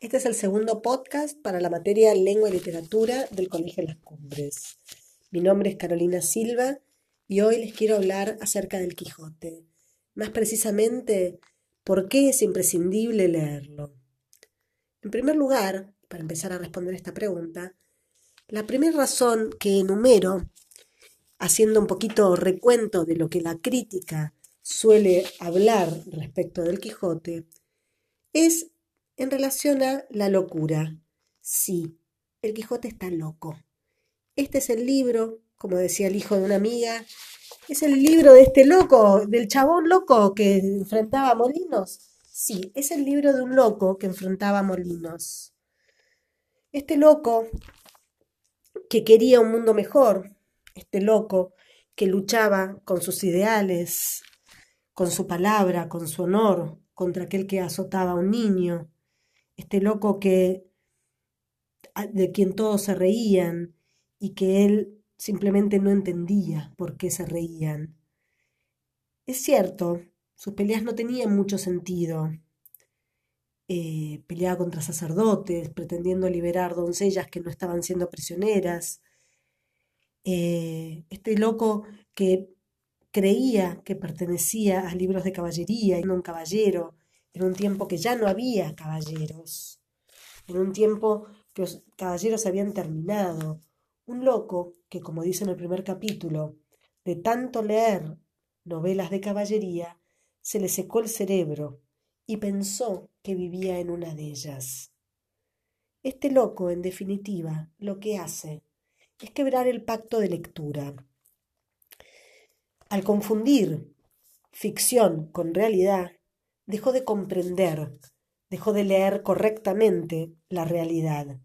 Este es el segundo podcast para la materia Lengua y Literatura del Colegio Las Cumbres. Mi nombre es Carolina Silva y hoy les quiero hablar acerca del Quijote. Más precisamente, por qué es imprescindible leerlo. En primer lugar, para empezar a responder esta pregunta, la primera razón que enumero, haciendo un poquito recuento de lo que la crítica suele hablar respecto del Quijote, es en relación a la locura. Sí, el Quijote está loco. Este es el libro, como decía el hijo de una amiga, es el libro de este loco, del chabón loco que enfrentaba a molinos. Sí, es el libro de un loco que enfrentaba a molinos. Este loco que quería un mundo mejor, este loco que luchaba con sus ideales, con su palabra, con su honor, contra aquel que azotaba a un niño, este loco que de quien todos se reían y que él simplemente no entendía por qué se reían. Es cierto, sus peleas no tenían mucho sentido. Eh, peleaba contra sacerdotes, pretendiendo liberar doncellas que no estaban siendo prisioneras. Eh, este loco que creía que pertenecía a libros de caballería y no un caballero, en un tiempo que ya no había caballeros, en un tiempo que los caballeros habían terminado. Un loco que, como dice en el primer capítulo, de tanto leer novelas de caballería, se le secó el cerebro y pensó que vivía en una de ellas. Este loco, en definitiva, lo que hace es quebrar el pacto de lectura. Al confundir ficción con realidad, dejó de comprender, dejó de leer correctamente la realidad.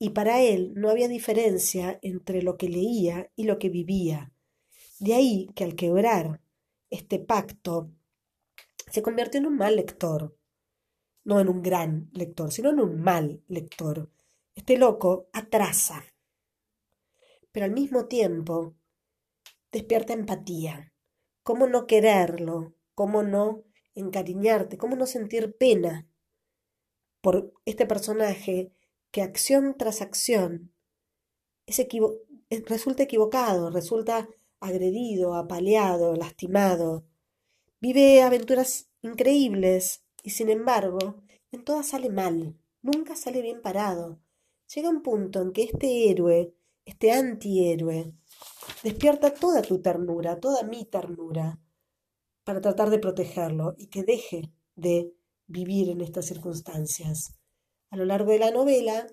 Y para él no había diferencia entre lo que leía y lo que vivía. De ahí que al quebrar este pacto, se convirtió en un mal lector. No en un gran lector, sino en un mal lector. Este loco atrasa, pero al mismo tiempo despierta empatía. ¿Cómo no quererlo? ¿Cómo no encariñarte, cómo no sentir pena por este personaje que acción tras acción es resulta equivocado, resulta agredido, apaleado, lastimado, vive aventuras increíbles y sin embargo en todas sale mal, nunca sale bien parado. Llega un punto en que este héroe, este antihéroe, despierta toda tu ternura, toda mi ternura, para tratar de protegerlo y que deje de vivir en estas circunstancias. A lo largo de la novela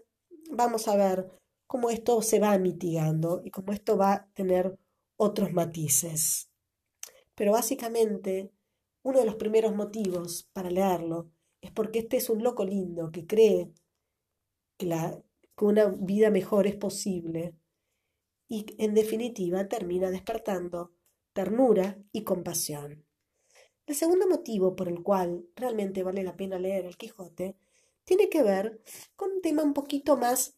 vamos a ver cómo esto se va mitigando y cómo esto va a tener otros matices. Pero básicamente, uno de los primeros motivos para leerlo es porque este es un loco lindo que cree que, la, que una vida mejor es posible y en definitiva termina despertando ternura y compasión. El segundo motivo por el cual realmente vale la pena leer El Quijote tiene que ver con un tema un poquito más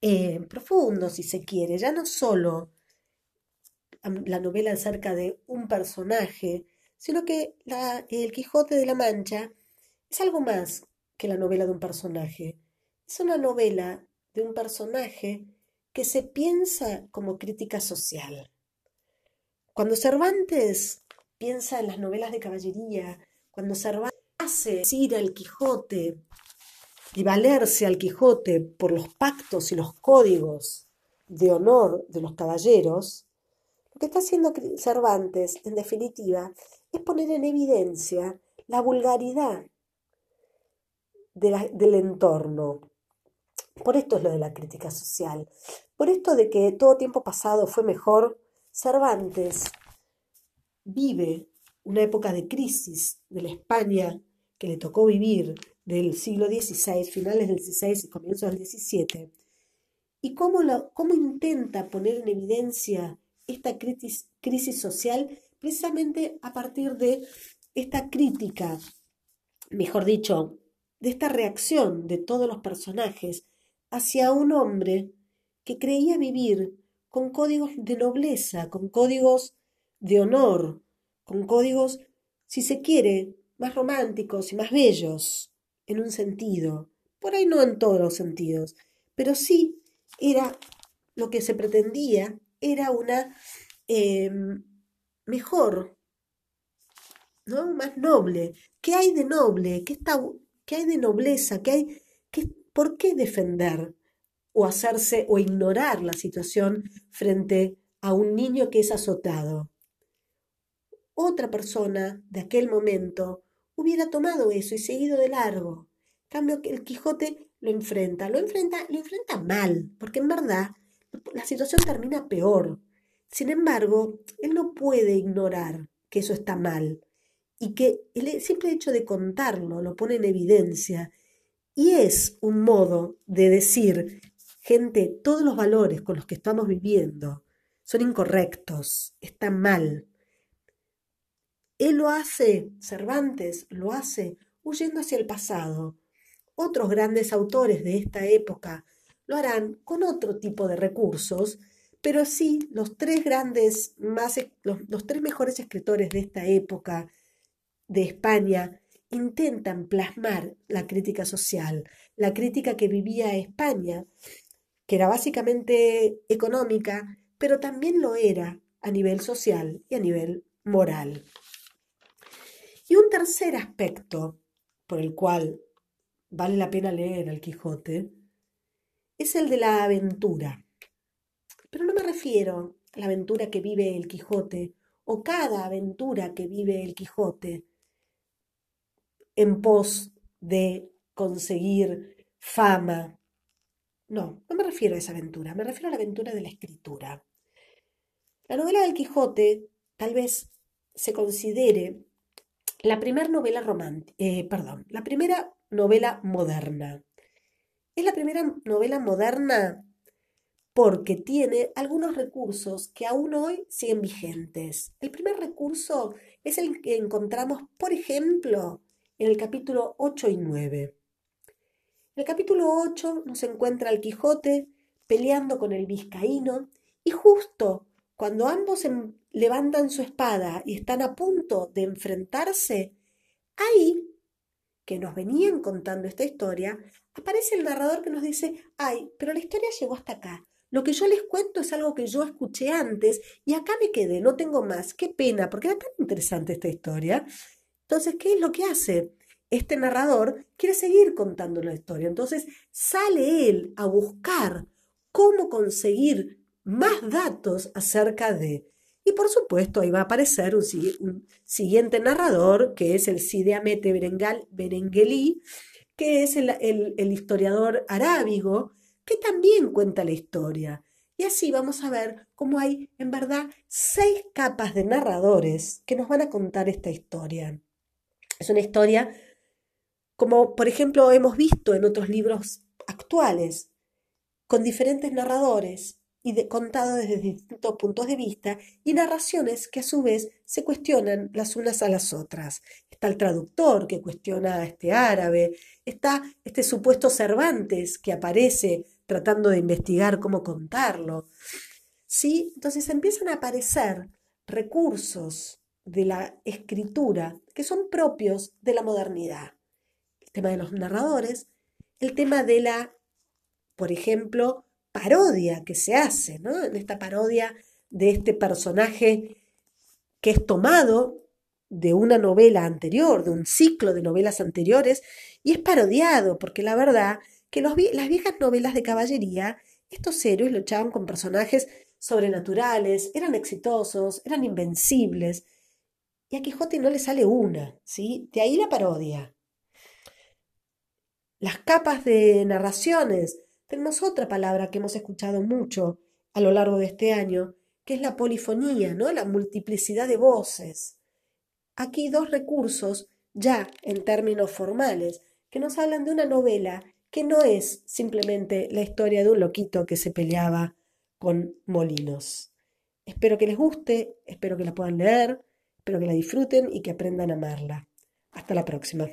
eh, profundo, si se quiere, ya no solo la novela acerca de un personaje, sino que El Quijote de la Mancha es algo más que la novela de un personaje. Es una novela de un personaje que se piensa como crítica social. Cuando Cervantes piensa en las novelas de caballería, cuando Cervantes hace ir al Quijote y valerse al Quijote por los pactos y los códigos de honor de los caballeros, lo que está haciendo Cervantes, en definitiva, es poner en evidencia la vulgaridad del entorno. Por esto es lo de la crítica social. Por esto de que todo tiempo pasado fue mejor, Cervantes vive una época de crisis de la España que le tocó vivir del siglo XVI, finales del XVI y comienzos del XVII, y cómo, cómo intenta poner en evidencia esta crisis, crisis social precisamente a partir de esta crítica, mejor dicho, de esta reacción de todos los personajes hacia un hombre que creía vivir con códigos de nobleza, con códigos de honor, con códigos, si se quiere, más románticos y más bellos, en un sentido, por ahí no en todos los sentidos, pero sí era lo que se pretendía, era una em, mejor, ¿no? Más noble. ¿Qué hay de noble? ¿Qué, está, qué hay de nobleza? ¿Qué hay, qué, ¿Por qué defender o hacerse o ignorar la situación frente a un niño que es azotado? Otra persona de aquel momento hubiera tomado eso y seguido de largo. Cambio que el Quijote lo enfrenta, lo enfrenta, lo enfrenta mal, porque en verdad la situación termina peor. Sin embargo, él no puede ignorar que eso está mal y que el simple hecho de contarlo lo pone en evidencia y es un modo de decir, gente, todos los valores con los que estamos viviendo son incorrectos, están mal. Él lo hace, Cervantes lo hace huyendo hacia el pasado. Otros grandes autores de esta época lo harán con otro tipo de recursos, pero sí los tres grandes, más, los, tres mejores escritores de esta época de España intentan plasmar la crítica social, la crítica que vivía España, que era básicamente económica, pero también lo era a nivel social y a nivel moral. Y un tercer aspecto por el cual vale la pena leer al Quijote es el de la aventura. Pero no me refiero a la aventura que vive el Quijote o cada aventura que vive el Quijote en pos de conseguir fama. No, no me refiero a esa aventura, me refiero a la aventura de la escritura. La novela del Quijote tal vez se considere la primera novela romántica, eh, perdón, la primera novela moderna. Es la primera novela moderna porque tiene algunos recursos que aún hoy siguen vigentes. El primer recurso es el que encontramos, por ejemplo, en el capítulo 8 y 9. En el capítulo 8 nos encuentra el Quijote peleando con el vizcaíno y justo cuando ambos em, levantan su espada y están a punto de enfrentarse, ahí que nos venían contando esta historia, aparece el narrador que nos dice, ay, pero la historia llegó hasta acá. Lo que yo les cuento es algo que yo escuché antes y acá me quedé, no tengo más. Qué pena, porque era tan interesante esta historia. Entonces, ¿qué es lo que hace? Este narrador quiere seguir contando la historia. Entonces, sale él a buscar cómo conseguir más datos acerca de... Y por supuesto, ahí va a aparecer un, siguiente narrador, que es el Cide Amete Berengelí, que es el, el historiador arábigo, que también cuenta la historia. Y así vamos a ver cómo hay, en verdad, seis capas de narradores que nos van a contar esta historia. Es una historia como, por ejemplo, hemos visto en otros libros actuales, con diferentes narradores, y contado desde distintos puntos de vista y narraciones que a su vez se cuestionan las unas a las otras. Está el traductor que cuestiona a este árabe, está este supuesto Cervantes que aparece tratando de investigar cómo contarlo. ¿Sí? Entonces empiezan a aparecer recursos de la escritura que son propios de la modernidad. El tema de los narradores, el tema de la, por ejemplo, parodia que se hace, ¿no? En esta parodia de este personaje que es tomado de una novela anterior, de un ciclo de novelas anteriores, y es parodiado, porque la verdad que las viejas novelas de caballería, estos héroes luchaban con personajes sobrenaturales, eran exitosos, eran invencibles, y a Quijote no le sale una, ¿sí? De ahí la parodia. Las capas de narraciones tenemos otra palabra que hemos escuchado mucho a lo largo de este año, que es la polifonía, ¿no? La multiplicidad de voces. Aquí dos recursos ya en términos formales que nos hablan de una novela que no es simplemente la historia de un loquito que se peleaba con molinos. Espero que les guste, espero que la puedan leer, espero que la disfruten y que aprendan a amarla. Hasta la próxima.